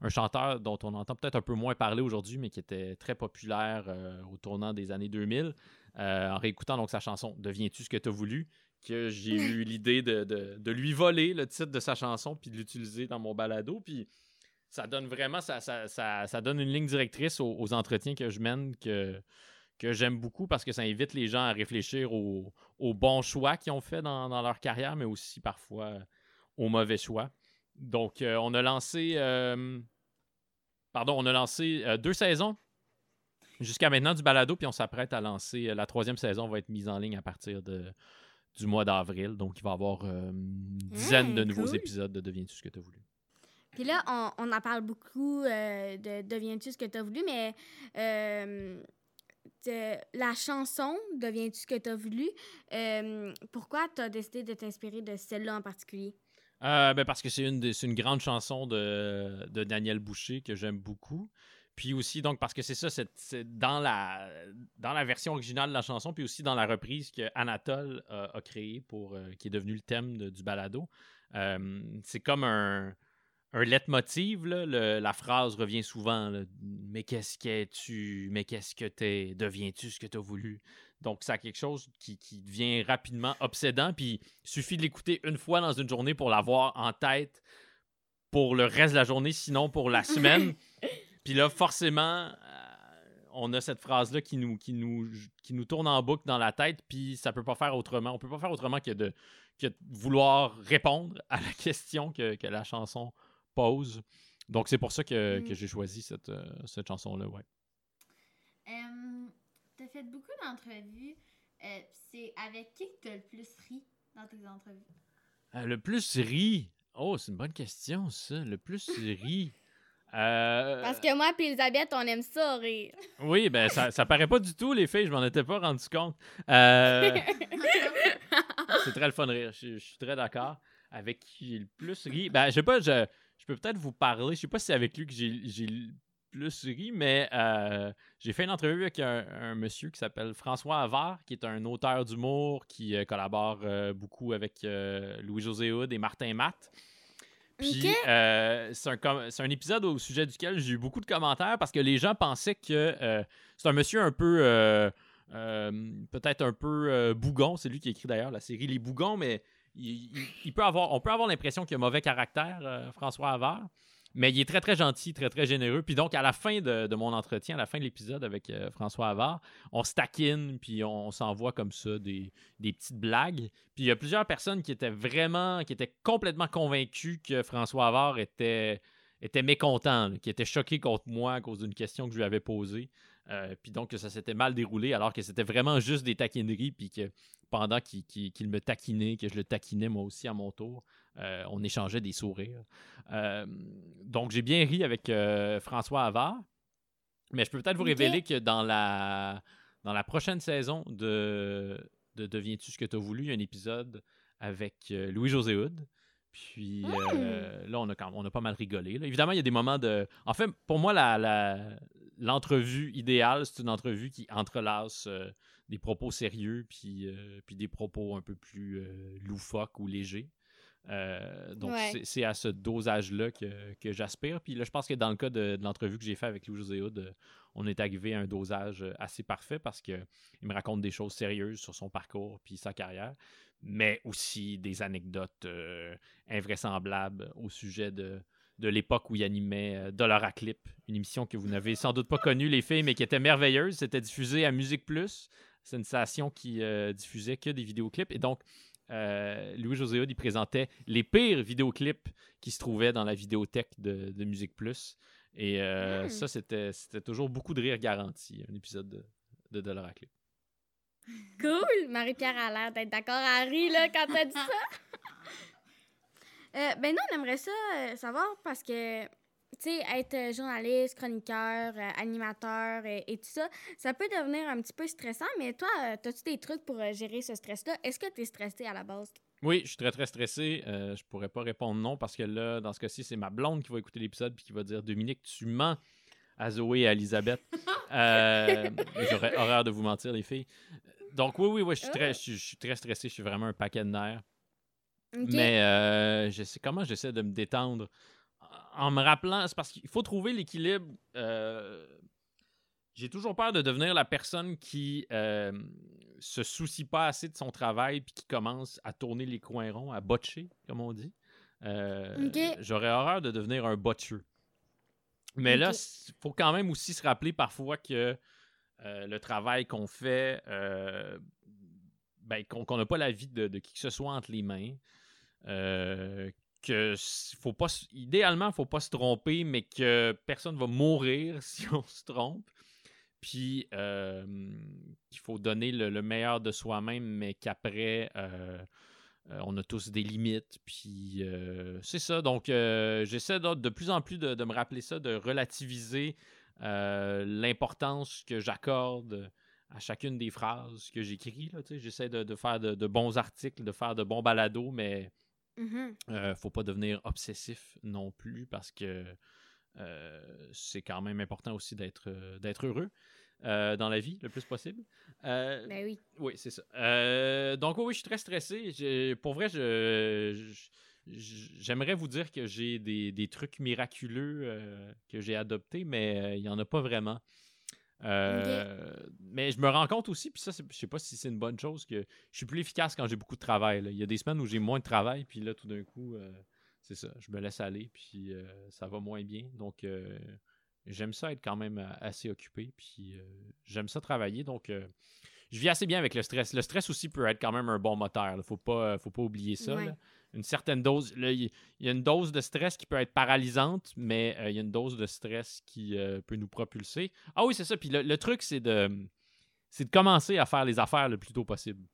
un chanteur dont on entend peut-être un peu moins parler aujourd'hui, mais qui était très populaire euh, au tournant des années 2000. Euh, en réécoutant donc sa chanson Deviens-tu ce que tu as voulu, que j'ai eu l'idée de, de- de lui voler le titre de sa chanson puis de l'utiliser dans mon balado. Puis ça donne vraiment, ça, ça, ça- ça donne une ligne directrice aux, aux entretiens que je mène que, que j'aime beaucoup parce que ça invite les gens à réfléchir aux, aux bons choix qu'ils ont fait dans, dans leur carrière, mais aussi parfois aux mauvais choix. Donc, euh, on a lancé, euh, pardon, on a lancé euh, deux saisons jusqu'à maintenant du balado, puis on s'apprête à lancer euh, la troisième saison va être mise en ligne à partir de, du mois d'avril. Donc, il va y avoir euh, une dizaine de Mmh, nouveaux cool. épisodes de Deviens-tu ce que tu as voulu. Puis là, on, on en parle beaucoup euh, de Deviens-tu ce que tu as voulu, mais euh, la chanson Deviens-tu ce que tu as voulu, euh, pourquoi tu as décidé de t'inspirer de celle-là en particulier? Euh, ben parce que c'est une, grande chanson de, Daniel Boucher que j'aime beaucoup. Puis aussi, donc, parce que c'est ça, c'est, dans, la, version originale de la chanson, puis aussi dans la reprise que Anatole a créée, qui est devenu le thème du balado. C'est comme un, un leitmotiv, là, le- la phrase revient souvent. là, mais qu'est-ce que tu Mais qu'est-ce que t'es Deviens-tu ce que tu as voulu Donc, ça a quelque chose qui, qui devient rapidement obsédant. Puis, il suffit de l'écouter une fois dans une journée pour l'avoir en tête pour le reste de la journée, sinon pour la semaine. Puis là, forcément, euh, on a cette phrase-là qui nous, qui, nous, qui nous tourne en boucle dans la tête, puis ça peut pas faire autrement. On peut pas faire autrement que de, que de vouloir répondre à la question que, que la chanson pose. Donc, c'est pour ça que, Mm. que j'ai choisi cette, euh, cette chanson-là, ouais. T'as fait beaucoup d'entrevues. Euh, c'est avec qui que t'as le plus ri dans tes entrevues? Euh, le plus ri? Oh, c'est une bonne question, ça. Le plus ri? Euh, Parce que moi et Elisabeth, on aime ça rire. Oui, ben ça, ça paraît pas du tout, les filles, je m'en étais pas rendu compte. Euh, c'est très le fun de rire, je, je suis très d'accord. Avec qui j'ai le plus ri? Ben, je sais pas, je, je peux peut-être vous parler, je sais pas si c'est avec lui que j'ai plus ri, mais euh, j'ai fait une entrevue avec un, un monsieur qui s'appelle François Havard, qui est un auteur d'humour qui euh, collabore euh, beaucoup avec Louis-José Hood et Martin Matt. Puis c'est un, un épisode au sujet duquel j'ai eu beaucoup de commentaires parce que les gens pensaient que c'est un monsieur un peu, peut-être un peu bougon. C'est lui qui écrit d'ailleurs la série Les Bougons, mais on peut avoir l'impression qu'il a mauvais caractère, euh, François Havard. Mais il est très, très gentil, très, très généreux. Puis donc, à la fin de, mon entretien, à la fin de l'épisode avec euh, François Havard, on se taquine, puis on, s'envoie comme ça des, petites blagues. Puis il y a plusieurs personnes qui étaient vraiment, qui étaient complètement convaincues que François Havard était, mécontent, qui était choqué contre moi à cause d'une question que je lui avais posée. Euh, puis donc que ça s'était mal déroulé, alors que c'était vraiment juste des taquineries, puis que pendant qu'il me taquinait, que je le taquinais moi aussi à mon tour, euh, on échangeait des sourires. Euh, donc j'ai bien ri avec euh, François Havard, mais je peux peut-être vous révéler que dans la, dans la prochaine saison de, de Deviens-tu ce que tu as voulu, il y a un épisode avec Louis-José Hood. Puis euh, là, on a, quand- on a pas mal rigolé. là. Évidemment, il y a des moments de. En fait, pour moi, la, la- l'entrevue idéale, c'est une entrevue qui entrelace des propos sérieux puis, euh, puis des propos un peu plus euh, loufoques ou légers. Euh, donc, Ouais. c'est, à ce dosage-là que, que j'aspire. Puis là, je pense que dans le cas de, de l'entrevue que j'ai fait avec Louis-José Hood, on est arrivé à un dosage assez parfait parce qu'il me raconte des choses sérieuses sur son parcours puis sa carrière, mais aussi des anecdotes euh, invraisemblables au sujet de, de l'époque où il animait Dollar à Clip, une émission que vous n'avez sans doute pas connue, les filles, mais qui était merveilleuse. C'était diffusé à Musique Plus. C'est une station qui euh, diffusait que des vidéoclips. Et donc, euh, Louis-José Hood, il présentait les pires vidéoclips qui se trouvaient dans la vidéothèque de, de Musique Plus. Et euh, Hmm. ça, c'était c'était toujours beaucoup de rire garanti, un épisode de, de Dollar à Clip. Cool! Marie-Pierre a l'air d'être d'accord à Harry, là, quand t'as dit ça. Euh, ben non, on aimerait ça euh, savoir parce que, tu sais, être euh, journaliste, chroniqueur, euh, animateur euh, et tout ça, ça peut devenir un petit peu stressant, mais toi, euh, as-tu des trucs pour euh, gérer ce stress-là? Est-ce que tu es stressé à la base? Oui, je suis très très stressé. Euh, je pourrais pas répondre non parce que là, dans ce cas-ci, c'est ma blonde qui va écouter l'épisode puis qui va dire Dominique, tu mens à Zoé et à Elisabeth. J'aurais horreur de vous mentir, les filles. Donc oui, oui, oui, je suis très, je suis- je suis très stressé. Je suis vraiment un paquet de nerfs. Mais euh, je sais comment j'essaie de me détendre en me rappelant. C'est parce qu'il faut trouver l'équilibre. euh, j'ai toujours peur de devenir la personne qui euh, se soucie pas assez de son travail puis qui commence à tourner les coins ronds, à botcher, comme on dit. Euh. J'aurais horreur de devenir un botcheux. Mais là, il faut quand même aussi se rappeler parfois que euh, le travail qu'on fait, ben, qu'on n'a pas la vie de, de qui que ce soit entre les mains. Euh, que faut pas idéalement faut pas se tromper mais que personne va mourir si on se trompe. Puis euh, qu'il faut donner le, le meilleur de soi-même mais qu'après euh, euh, on a tous des limites. Puis euh, c'est ça. Donc j'essaie de, de plus en plus de, de me rappeler ça de relativiser l'importance que j'accorde à chacune des phrases que j'écris j'essaie de, de faire de bons articles de faire de bons balados mais Mhm. euh, faut pas devenir obsessif non plus parce que euh, c'est quand même important aussi d'être euh, d'être heureux euh, dans la vie le plus possible. Ben oui. oui, c'est ça. Donc oui, je suis très stressé. Pour vrai, je, j'aimerais vous dire que j'ai des, des trucs miraculeux que j'ai adoptés, mais il n'y en a pas vraiment. Euh, Mais je me rends compte aussi, puis ça, c'est- je sais pas si c'est une bonne chose, que je suis plus efficace quand j'ai beaucoup de travail. là. Il y a des semaines où j'ai moins de travail, puis là, tout d'un coup, euh, c'est ça, je me laisse aller, puis euh, ça va moins bien. Donc, j'aime ça être quand même assez occupé, puis j'aime ça travailler. Donc, je vis assez bien avec le stress. Le stress aussi peut être quand même un bon moteur. Il faut pas, faut pas oublier ça. Ouais. Une certaine dose. là, Il y a une dose de stress qui peut être paralysante, mais euh, il y a une dose de stress qui euh, peut nous propulser. Ah oui, c'est ça. Puis le, le truc, c'est de, c'est de commencer à faire les affaires le plus tôt possible.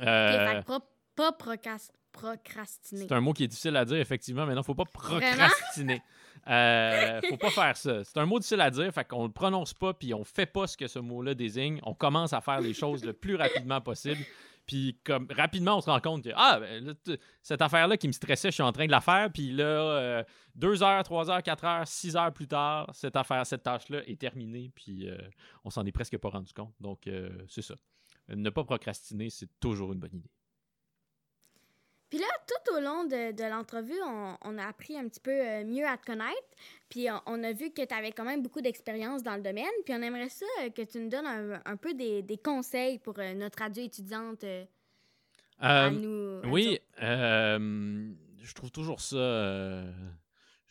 Euh, que pas, pas procras- procrastiner. c'est un mot qui est difficile à dire, effectivement, mais non, faut pas procrastiner. Euh, faut pas faire ça. C'est un mot difficile à dire, fait qu'on le prononce pas, puis on fait pas ce que ce mot-là désigne. On commence à faire les choses le plus rapidement possible. Puis comme rapidement, on se rend compte que ah, ben, cette affaire-là qui me stressait, je suis en train de la faire. Puis là, euh, deux heures, trois heures, quatre heures, six heures plus tard, cette affaire, cette tâche-là est terminée. Puis euh, on s'en est presque pas rendu compte. Donc euh, c'est ça. Ne pas procrastiner, c'est toujours une bonne idée. Puis là, tout au long de, de l'entrevue, on, on a appris un petit peu euh, mieux à te connaître. Puis on, on a vu que tu avais quand même beaucoup d'expérience dans le domaine. Puis on aimerait ça euh, que tu nous donnes un, un peu des, des conseils pour euh, notre radio étudiante euh, à nous. à Oui, euh, je trouve toujours ça.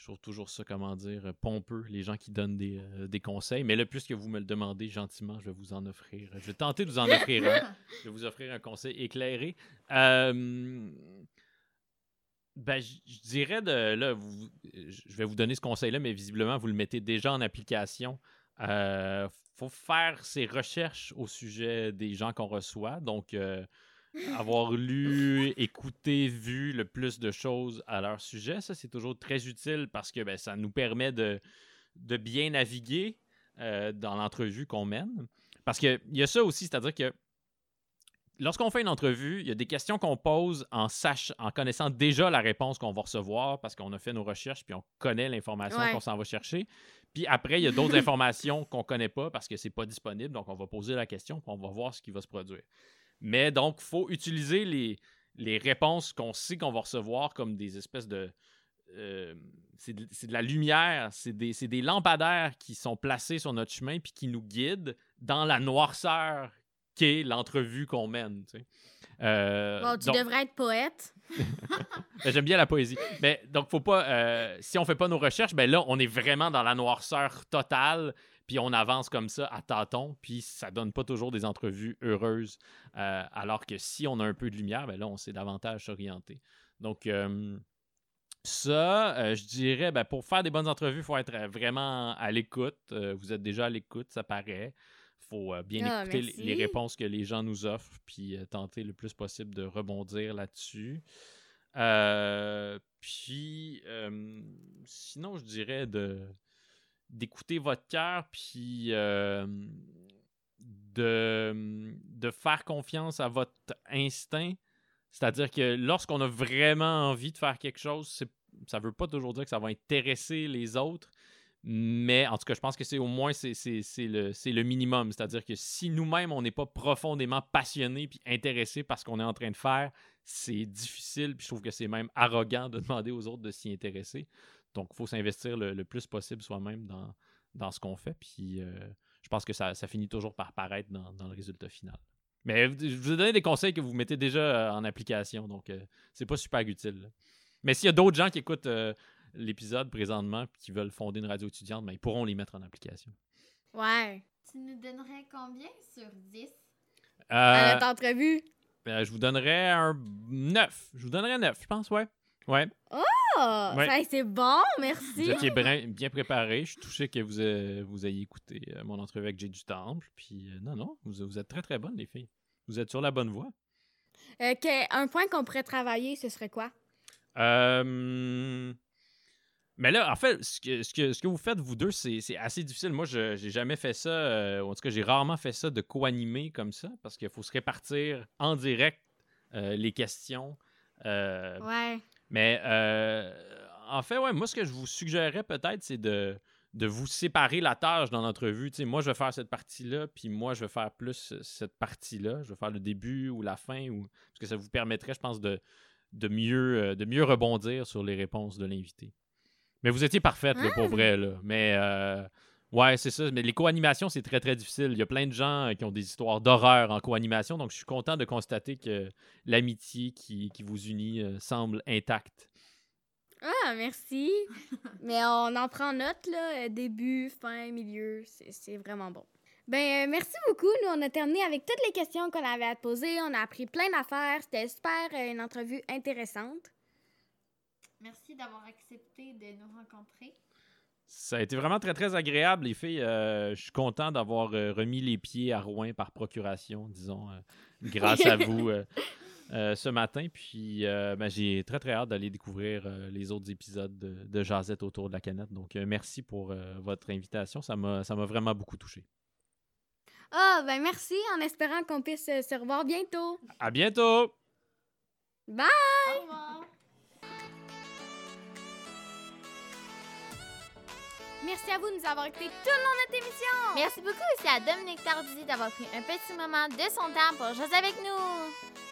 Euh, je trouve toujours ça, comment dire, pompeux, les gens qui donnent des, euh, des conseils. Mais là, puisque vous me le demandez gentiment, je vais vous en offrir. Je vais tenter de vous en offrir un. Je vais vous offrir un conseil éclairé. Euh, ben, je je dirais de. Là, vous- je vais vous donner ce conseil-là, mais visiblement, vous le mettez déjà en application. Euh, faut faire ses recherches au sujet des gens qu'on reçoit. Donc, euh, avoir lu, écouté, vu le plus de choses à leur sujet, ça, c'est toujours très utile parce que ben, ça nous permet de, de bien naviguer euh, dans l'entrevue qu'on mène. Parce qu'il y a ça aussi, c'est-à-dire que lorsqu'on fait une entrevue, il y a des questions qu'on pose en, sach en connaissant déjà la réponse qu'on va recevoir parce qu'on a fait nos recherches puis on connaît l'information Ouais. qu'on s'en va chercher. Puis après, il y a d'autres informations qu'on connaît pas parce que c'est pas disponible. Donc, on va poser la question puis on va voir ce qui va se produire. Mais donc, il faut utiliser les, les réponses qu'on sait qu'on va recevoir comme des espèces de. euh, c'est de, la lumière, c'est des, des lampadaires qui sont placés sur notre chemin puis qui nous guident dans la noirceur qu'est l'entrevue qu'on mène. tu sais. Euh, Bon, tu donc- devrais être poète. Ben, J'aime bien la poésie. Mais donc, faut pas. euh, si on fait pas nos recherches, ben là, on est vraiment dans la noirceur totale. Puis on avance comme ça à tâtons. Puis ça donne pas toujours des entrevues heureuses. Euh, alors que si on a un peu de lumière, ben là, on sait davantage s'orienter. Donc, euh, ça, euh, je dirais, ben, pour faire des bonnes entrevues, il faut être vraiment à l'écoute. Vous êtes déjà à l'écoute, ça paraît. Il faut bien Ah, écouter les, merci. les réponses que les gens nous offrent, puis tenter le plus possible de rebondir là-dessus. Puis, sinon, je dirais de d'écouter votre cœur, puis euh, de, faire confiance à votre instinct. C'est-à-dire que lorsqu'on a vraiment envie de faire quelque chose, ça ne veut pas toujours dire que ça va intéresser les autres, mais en tout cas, je pense que c'est au moins c'est le minimum. C'est-à-dire que si nous-mêmes, on n'est pas profondément passionnés puis intéressés par ce qu'on est en train de faire, c'est difficile, puis je trouve que c'est même arrogant de demander aux autres de s'y intéresser. Donc, il faut s'investir le, le plus possible soi-même dans, dans ce qu'on fait, puis euh, je pense que ça, ça finit toujours par paraître dans, dans le résultat final. Mais je vous ai donné des conseils que vous mettez déjà euh, en application, donc euh, c'est pas super utile. là. Mais s'il y a d'autres gens qui écoutent euh, l'épisode présentement et qui veulent fonder une radio étudiante, ben, ils pourront les mettre en application. Ouais. Tu nous donnerais combien sur 10? À notre entrevue? ben, je vous donnerais un 9. Je vous donnerais 9, je pense, ouais. Ouais. Oh, Ouais. c'est bon, Vous merci. étiez bien, bien préparé. Je suis touché que vous, euh, vous ayez écouté euh, mon entrevue avec Jay du Temple. Puis, euh, non, non, vous, vous êtes très, très bonnes, les filles. Vous êtes sur la bonne voie. Que- un point qu'on pourrait travailler, ce serait quoi? Mais là, en fait, ce que, ce que, ce que vous faites, vous deux, c'est assez difficile. Moi, je n'ai jamais fait ça. en tout cas, j'ai rarement fait ça de co-animer comme ça parce qu'il faut se répartir en direct les questions. Ouais. Mais euh, en fait, ouais, moi, ce que je vous suggérerais peut-être, c'est de, de vous séparer la tâche dans l'entrevue. Sais, moi, je vais faire cette partie-là, puis moi, je vais faire plus cette partie-là. Je vais faire le début ou la fin, ou... parce que ça vous permettrait, je pense, de, de, mieux, euh, de mieux rebondir sur les réponses de l'invité. Mais vous étiez parfaite, là, pour vrai. Là. Mais euh, ouais, c'est ça. Mais les co-animations, c'est très, très difficile. Il y a plein de gens euh, qui ont des histoires d'horreur en co-animation. Donc, je suis content de constater que l'amitié qui, qui vous unit euh, semble intacte. Ah, merci. Mais on en prend note, là. euh, Début, fin, milieu. C'est c'est vraiment bon. Ben, euh, merci beaucoup. Nous, on a terminé avec toutes les questions qu'on avait à te poser. On a appris plein d'affaires. C'était super, euh, une entrevue intéressante. Merci d'avoir accepté de nous rencontrer. Ça a été vraiment très, très agréable, les filles. Euh, je suis content d'avoir euh, remis les pieds à Rouen par procuration, disons, euh, grâce à vous euh, euh, ce matin. Puis, euh, ben, j'ai très, très hâte d'aller découvrir euh, les autres épisodes de, de Jazette autour de la canette. Donc, euh, merci pour euh, votre invitation. Ça m'a ça m'a vraiment beaucoup touché. Ah, ben merci, en espérant qu'on puisse se revoir bientôt. À bientôt! Bye! Au revoir. Merci à vous de nous avoir écoutés tout le long de notre émission. Merci beaucoup aussi à Dominique Tardy d'avoir pris un petit moment de son temps pour jouer avec nous.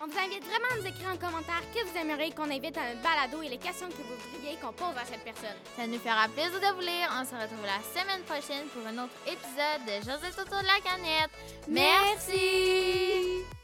On vous invite vraiment à nous écrire en commentaire que vous aimeriez qu'on invite à notre balado et les questions que vous voudriez qu'on pose à cette personne. Ça nous fera plaisir de vous lire. On se retrouve la semaine prochaine pour un autre épisode de Joseph autour de la canette. Merci.